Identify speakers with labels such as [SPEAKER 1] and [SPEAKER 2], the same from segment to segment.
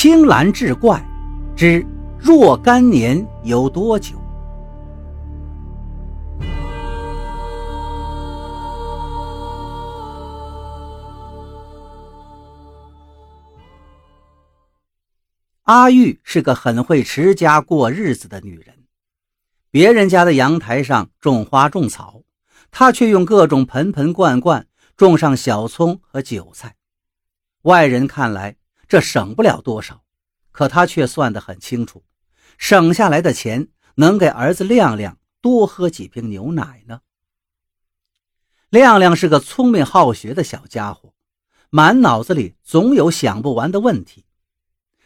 [SPEAKER 1] 青蓝志怪之若干年有多久？阿玉是个很会持家过日子的女人，别人家的阳台上种花种草，她却用各种盆盆罐罐种上小葱和韭菜。外人看来，这省不了多少，可他却算得很清楚，省下来的钱能给儿子亮亮多喝几瓶牛奶呢。亮亮是个聪明好学的小家伙，满脑子里总有想不完的问题。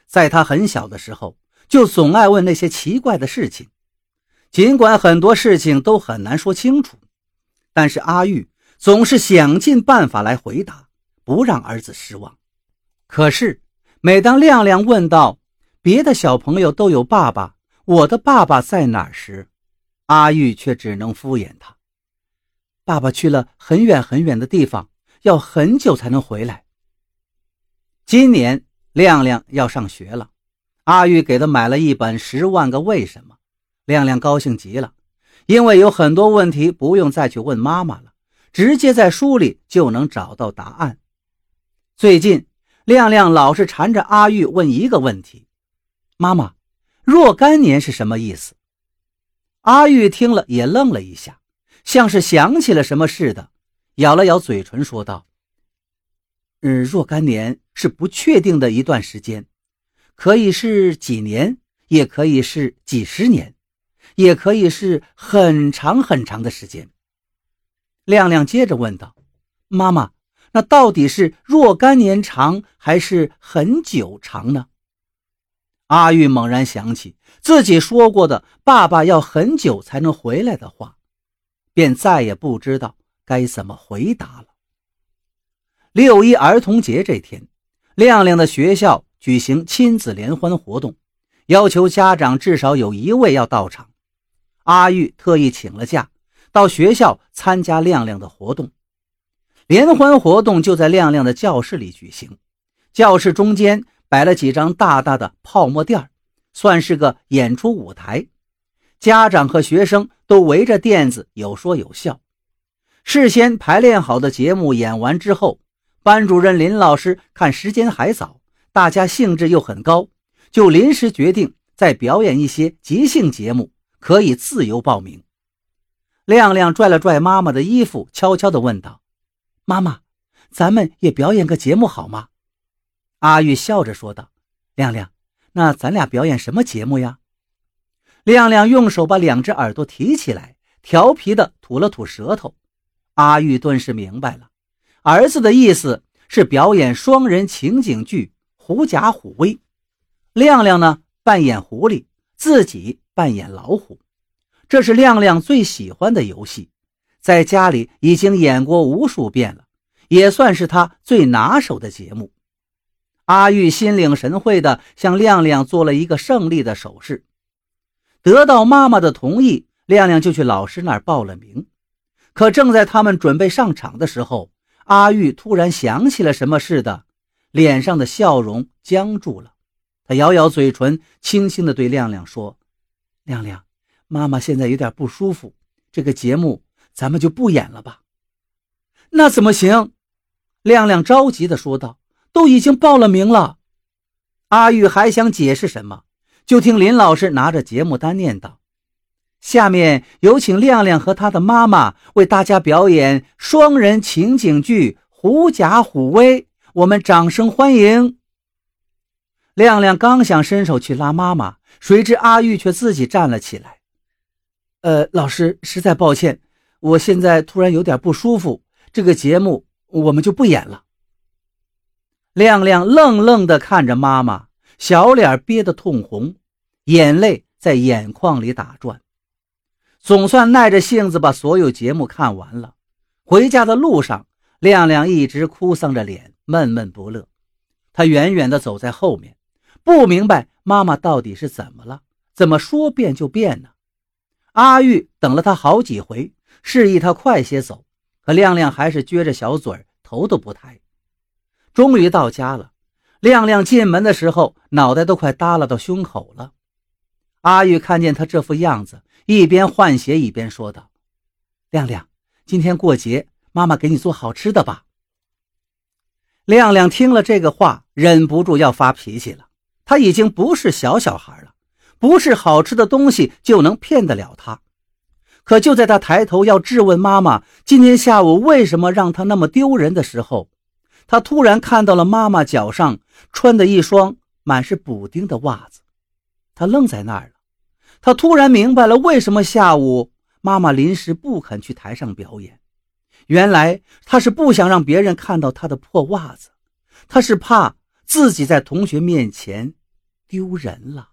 [SPEAKER 1] 在他很小的时候，就总爱问那些奇怪的事情，尽管很多事情都很难说清楚，但是阿玉总是想尽办法来回答，不让儿子失望。可是，每当亮亮问到别的小朋友都有爸爸，我的爸爸在哪儿时，阿玉却只能敷衍他：“爸爸去了很远很远的地方，要很久才能回来。”今年。亮亮要上学了，阿玉给他买了一本《十万个为什么》，亮亮高兴极了，因为有很多问题不用再去问妈妈了，直接在书里就能找到答案。最近，亮亮老是缠着阿玉问一个问题：“妈妈，若干年是什么意思？”阿玉听了也愣了一下，像是想起了什么似的，咬了咬嘴唇，说道。嗯，若干年是不确定的一段时间，可以是几年，也可以是几十年，也可以是很长很长的时间。亮亮接着问道：“妈妈，那到底是若干年长，还是很久长呢？”阿玉猛然想起自己说过的“爸爸要很久才能回来”的话，便再也不知道该怎么回答了。六一儿童节这天，亮亮的学校举行亲子联欢活动，要求家长至少有一位要到场。阿玉特意请了假，到学校参加亮亮的活动。联欢活动就在亮亮的教室里举行，教室中间摆了几张大大的泡沫垫算是个演出舞台。家长和学生都围着垫子有说有笑。事先排练好的节目演完之后。班主任林老师看时间还早，大家兴致又很高，就临时决定再表演一些即兴节目，可以自由报名。亮亮拽了拽妈妈的衣服，悄悄地问道：“妈妈，咱们也表演个节目好吗？”阿玉笑着说道：“亮亮，那咱俩表演什么节目呀？”亮亮用手把两只耳朵提起来，调皮的吐了吐舌头。阿玉顿时明白了。儿子的意思是表演双人情景剧《狐假虎威》，亮亮呢扮演狐狸，自己扮演老虎。这是亮亮最喜欢的游戏，在家里已经演过无数遍了，也算是他最拿手的节目。阿玉心领神会地向亮亮做了一个胜利的手势，得到妈妈的同意，亮亮就去老师那儿报了名。可正在他们准备上场的时候，阿玉突然想起了什么似的，脸上的笑容僵住了。他咬咬嘴唇，轻轻地对亮亮说：“亮亮，妈妈现在有点不舒服，这个节目咱们就不演了吧？”那怎么行？亮亮着急地说道：“都已经报了名了。”阿玉还想解释什么，就听林老师拿着节目单念道。下面有请亮亮和他的妈妈为大家表演双人情景剧《狐假虎威》，我们掌声欢迎。亮亮刚想伸手去拉妈妈，谁知阿玉却自己站了起来。呃，老师，实在抱歉，我现在突然有点不舒服，这个节目我们就不演了。亮亮愣愣地看着妈妈，小脸憋得通红，眼泪在眼眶里打转。总算耐着性子把所有节目看完了。回家的路上，亮亮一直哭丧着脸，闷闷不乐。他远远地走在后面，不明白妈妈到底是怎么了，怎么说变就变呢？阿玉等了他好几回，示意他快些走，可亮亮还是撅着小嘴头都不抬。终于到家了，亮亮进门的时候，脑袋都快耷拉到胸口了。阿玉看见他这副样子，一边换鞋一边说道：“亮亮，今天过节，妈妈给你做好吃的吧。”亮亮听了这个话，忍不住要发脾气了。他已经不是小小孩了，不是好吃的东西就能骗得了他。可就在他抬头要质问妈妈今天下午为什么让他那么丢人的时候，他突然看到了妈妈脚上穿的一双满是补丁的袜子。他愣在那儿了。他突然明白了为什么下午妈妈临时不肯去台上表演。原来他是不想让别人看到他的破袜子，他是怕自己在同学面前丢人了。